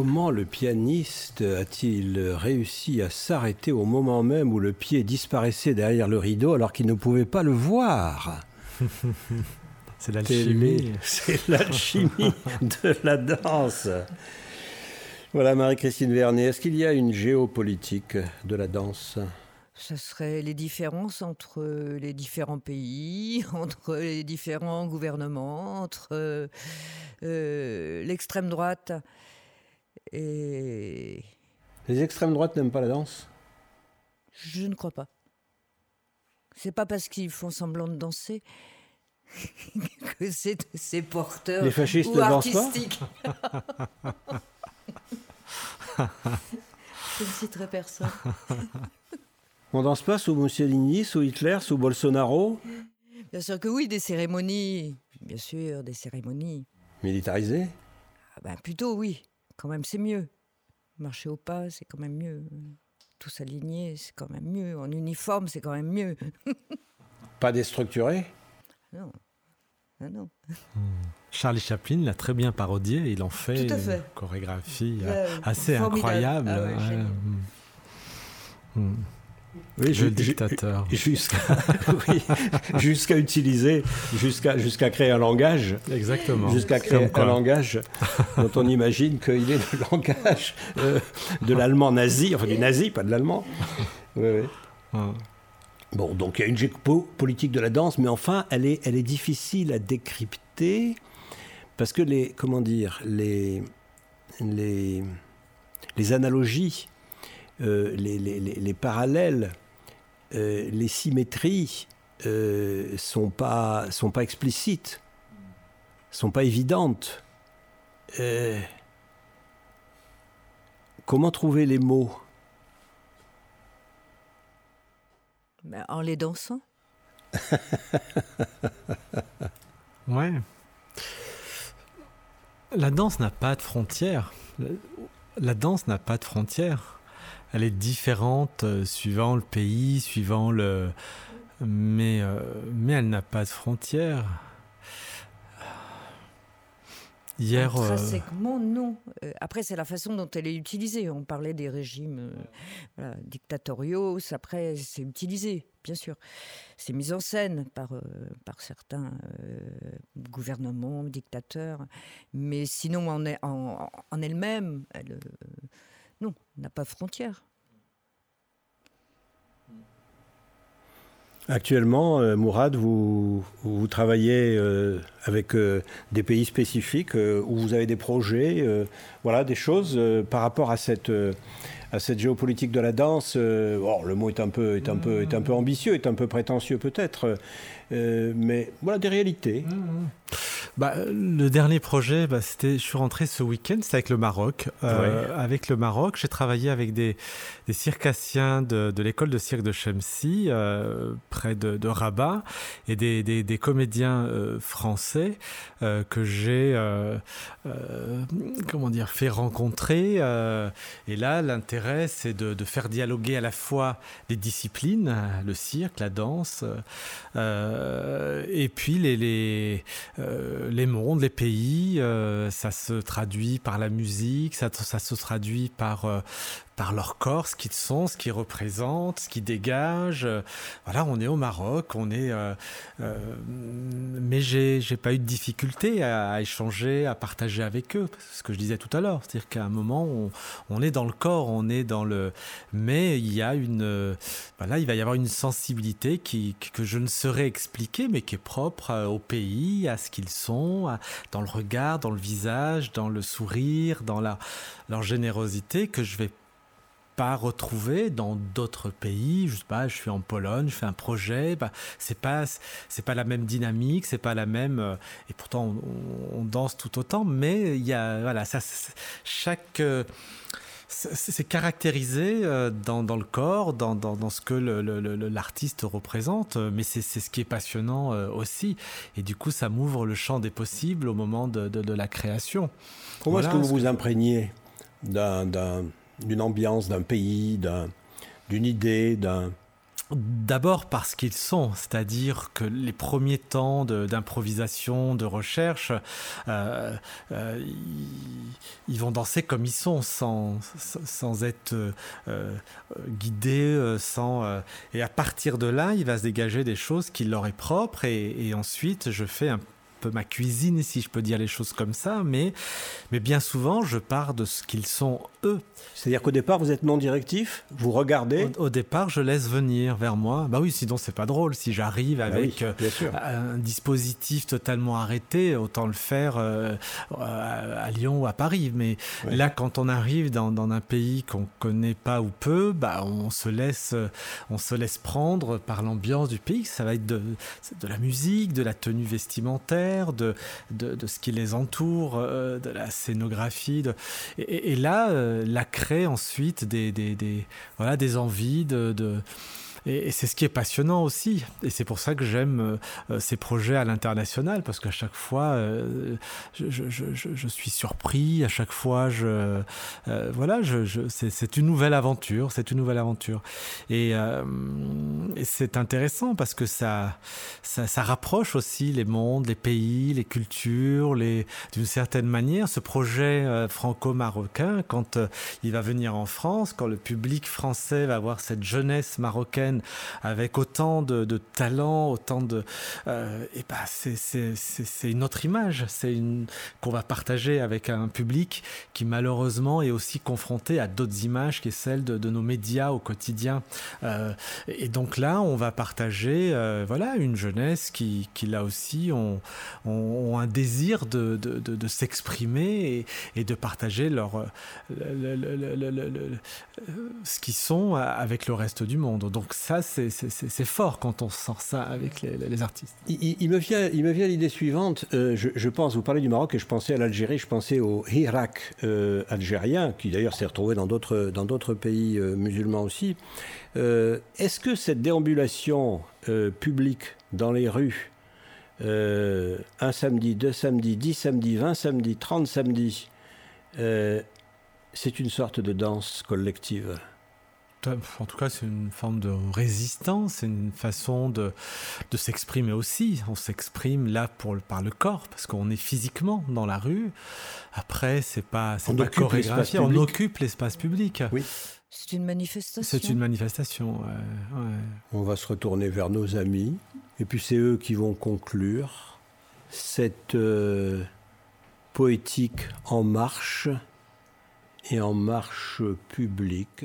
Comment le pianiste a-t-il réussi à s'arrêter au moment même où le pied disparaissait derrière le rideau alors qu'il ne pouvait pas le voir (laughs) C'est l'alchimie. C'est l'alchimie (laughs) de la danse. Voilà, Marie-Christine Vernet, est-ce qu'il y a une géopolitique de la danse? Ce serait les différences entre les différents pays, (laughs) entre les différents gouvernements, entre euh, l'extrême droite et... Les extrêmes droites n'aiment pas la danse? Je ne crois pas. C'est pas parce qu'ils font semblant de danser (laughs) que c'est porteurs Les fascistes ou ne artistiques. (laughs) Je ne citerai personne. (laughs) On danse pas sous Mussolini, sous Hitler, sous Bolsonaro? Bien sûr que oui, des cérémonies. Bien sûr, des cérémonies. Militarisées? Ah ben, Plutôt oui, quand même c'est mieux. Marcher au pas, c'est quand même mieux. Tous alignés, c'est quand même mieux. En uniforme, c'est quand même mieux. (laughs) pas déstructuré? Non. Ah non. Charlie Chaplin l'a très bien parodié, il en fait, une chorégraphie euh, assez incroyable. Ah hmm. Oui, le dictateur. (laughs) (laughs) Jusqu'à utiliser, jusqu'à jusqu'à créer un langage. Exactement. Jusqu'à créer un langage dont on imagine qu'il est le langage euh, de l'allemand nazi, enfin du nazi, pas de l'allemand. Oui, oui. Bon, donc il y a une géopolitique de la danse, mais enfin, elle est, elle est difficile à décrypter parce que les, comment dire, les, les, les analogies euh, les, parallèles, euh, les symétries euh, sont pas sont pas explicites, sont pas évidentes. comment trouver les mots? Ben, En les dansant. (laughs) ouais. La danse n'a pas de frontières. La danse n'a pas de frontières elle est différente euh, suivant le pays, suivant le. Mais, euh, mais elle n'a pas de frontières. Hier, euh, Intrinsèquement, non. Après, c'est la façon dont elle est utilisée. On parlait des régimes dictatoriaux. Après, c'est utilisé, bien sûr. C'est mis en scène par, par certains gouvernements, dictateurs. Mais sinon, en, en, en elle-même, elle, non, n'a pas frontière. Actuellement, euh, Mourad, vous, vous travaillez euh, avec euh, des pays spécifiques où vous avez des projets, voilà, des choses par rapport à cette, à cette géopolitique de la danse. le mot est un, peu, est, un peu, est un peu ambitieux, est un peu prétentieux peut-être, mais voilà des réalités. Mmh, mmh. Bah, le dernier projet, bah, c'était, je suis rentré ce week-end, c'était avec le Maroc. Euh, avec le Maroc, j'ai travaillé avec des, des circassiens de, de l'école de cirque de Chemsi, euh, près de, de, Rabat, et des, des, des comédiens euh, français euh, que j'ai, euh, euh, comment dire, fait rencontrer. et là, l'intérêt, c'est de, faire dialoguer à la fois les disciplines, le cirque, la danse, et puis les, les mondes, les pays, euh, ça se traduit par la musique, ça, se traduit par, euh, par leur corps, ce qu'ils sont, ce qu'ils représentent, ce qu'ils dégagent. Voilà, on est au Maroc, on est. Euh, euh, mais j'ai, j'ai pas eu de difficulté à, échanger, à partager avec eux. Ce que je disais tout à l'heure, c'est-à-dire qu'à un moment, on, est dans le corps, on est dans le. Mais il y a une. Voilà, il va y avoir une sensibilité qui, que je ne saurais expliquer, mais qui est propre euh, au pays, à ce qu'ils sont, dans le regard, dans le visage, dans le sourire, dans la, leur générosité que je vais pas retrouver dans d'autres pays. Je sais pas, je suis en Pologne, je fais un projet, bah, c'est pas c'est pas la même dynamique, c'est pas la même. Euh, et pourtant, on, danse tout autant, mais il y a voilà, ça, chaque euh, c'est caractérisé euh, dans, dans, le corps, dans, dans, dans ce que l'artiste représente, mais c'est ce qui est passionnant aussi. Et du coup, ça m'ouvre le champ des possibles au moment de, de, la création. Comment est-ce que vous vous imprégnez d'un d'une ambiance, d'un pays, d'une idée, d'un. D'abord parce qu'ils sont, c'est-à-dire que les premiers temps d'improvisation, de, recherche, euh, euh, ils, vont danser comme ils sont, sans, sans être euh, guidés, sans, et à partir de là, il va se dégager des choses qui leur est propre, et, ensuite je fais un peu ma cuisine, si je peux dire les choses comme ça, mais, mais bien souvent, je pars de ce qu'ils sont eux. C'est-à-dire qu'au départ, vous êtes non directif, vous regardez. Au, départ, je laisse venir vers moi. Bah oui, sinon c'est pas drôle. Si j'arrive bah avec euh, un dispositif totalement arrêté, autant le faire euh, à Lyon ou à Paris. Mais là, quand on arrive dans, dans un pays qu'on connaît pas ou peu, bah on se laisse, on se laisse prendre par l'ambiance du pays. Ça va être de, de la musique, de la tenue vestimentaire, de, de, ce qui les entoure, euh, de la scénographie. Et, là, la crée ensuite des, des, des, voilà, des envies de et, c'est ce qui est passionnant aussi. Et c'est pour ça que j'aime euh, euh, ces projets à l'international, parce qu'à chaque fois, euh, je, suis surpris, à chaque fois, je, voilà, c'est une nouvelle aventure, c'est une nouvelle aventure. Et, c'est intéressant parce que ça, ça, rapproche aussi les mondes, les pays, les cultures, les, d'une certaine manière. Ce projet franco-marocain, quand il va venir en France, quand le public français va voir cette jeunesse marocaine avec autant de, talent, autant de... Euh, et bah, c'est une autre image, c'est qu'on va partager avec un public qui malheureusement est aussi confronté à d'autres images qui est celle de, nos médias au quotidien. Euh, et donc là, on va partager euh, voilà, une jeunesse qui, là aussi ont, un désir de, s'exprimer et, et, de partager leur, ce qu'ils sont avec le reste du monde. Donc ça, c'est fort quand on sort ça avec les, artistes. Il, me vient, il me vient l'idée suivante. Euh, je, pense, vous parlez du Maroc et je pensais à l'Algérie, je pensais au Hirak euh, algérien, qui d'ailleurs s'est retrouvé dans d'autres pays euh, musulmans aussi. Est-ce que cette déambulation publique dans les rues, un samedi, deux samedis, dix samedis, vingt samedis, trente samedis, c'est une sorte de danse collective? En tout cas, c'est une forme de résistance, c'est une façon de, de s'exprimer aussi. On s'exprime là pour, par le corps, parce qu'on est physiquement dans la rue. Après, c'est pas, c'est pas chorégraphié, on occupe l'espace public. Oui. C'est une manifestation. C'est une manifestation, On va se retourner vers nos amis, et puis c'est eux qui vont conclure cette euh, poétique en marche et en marche publique.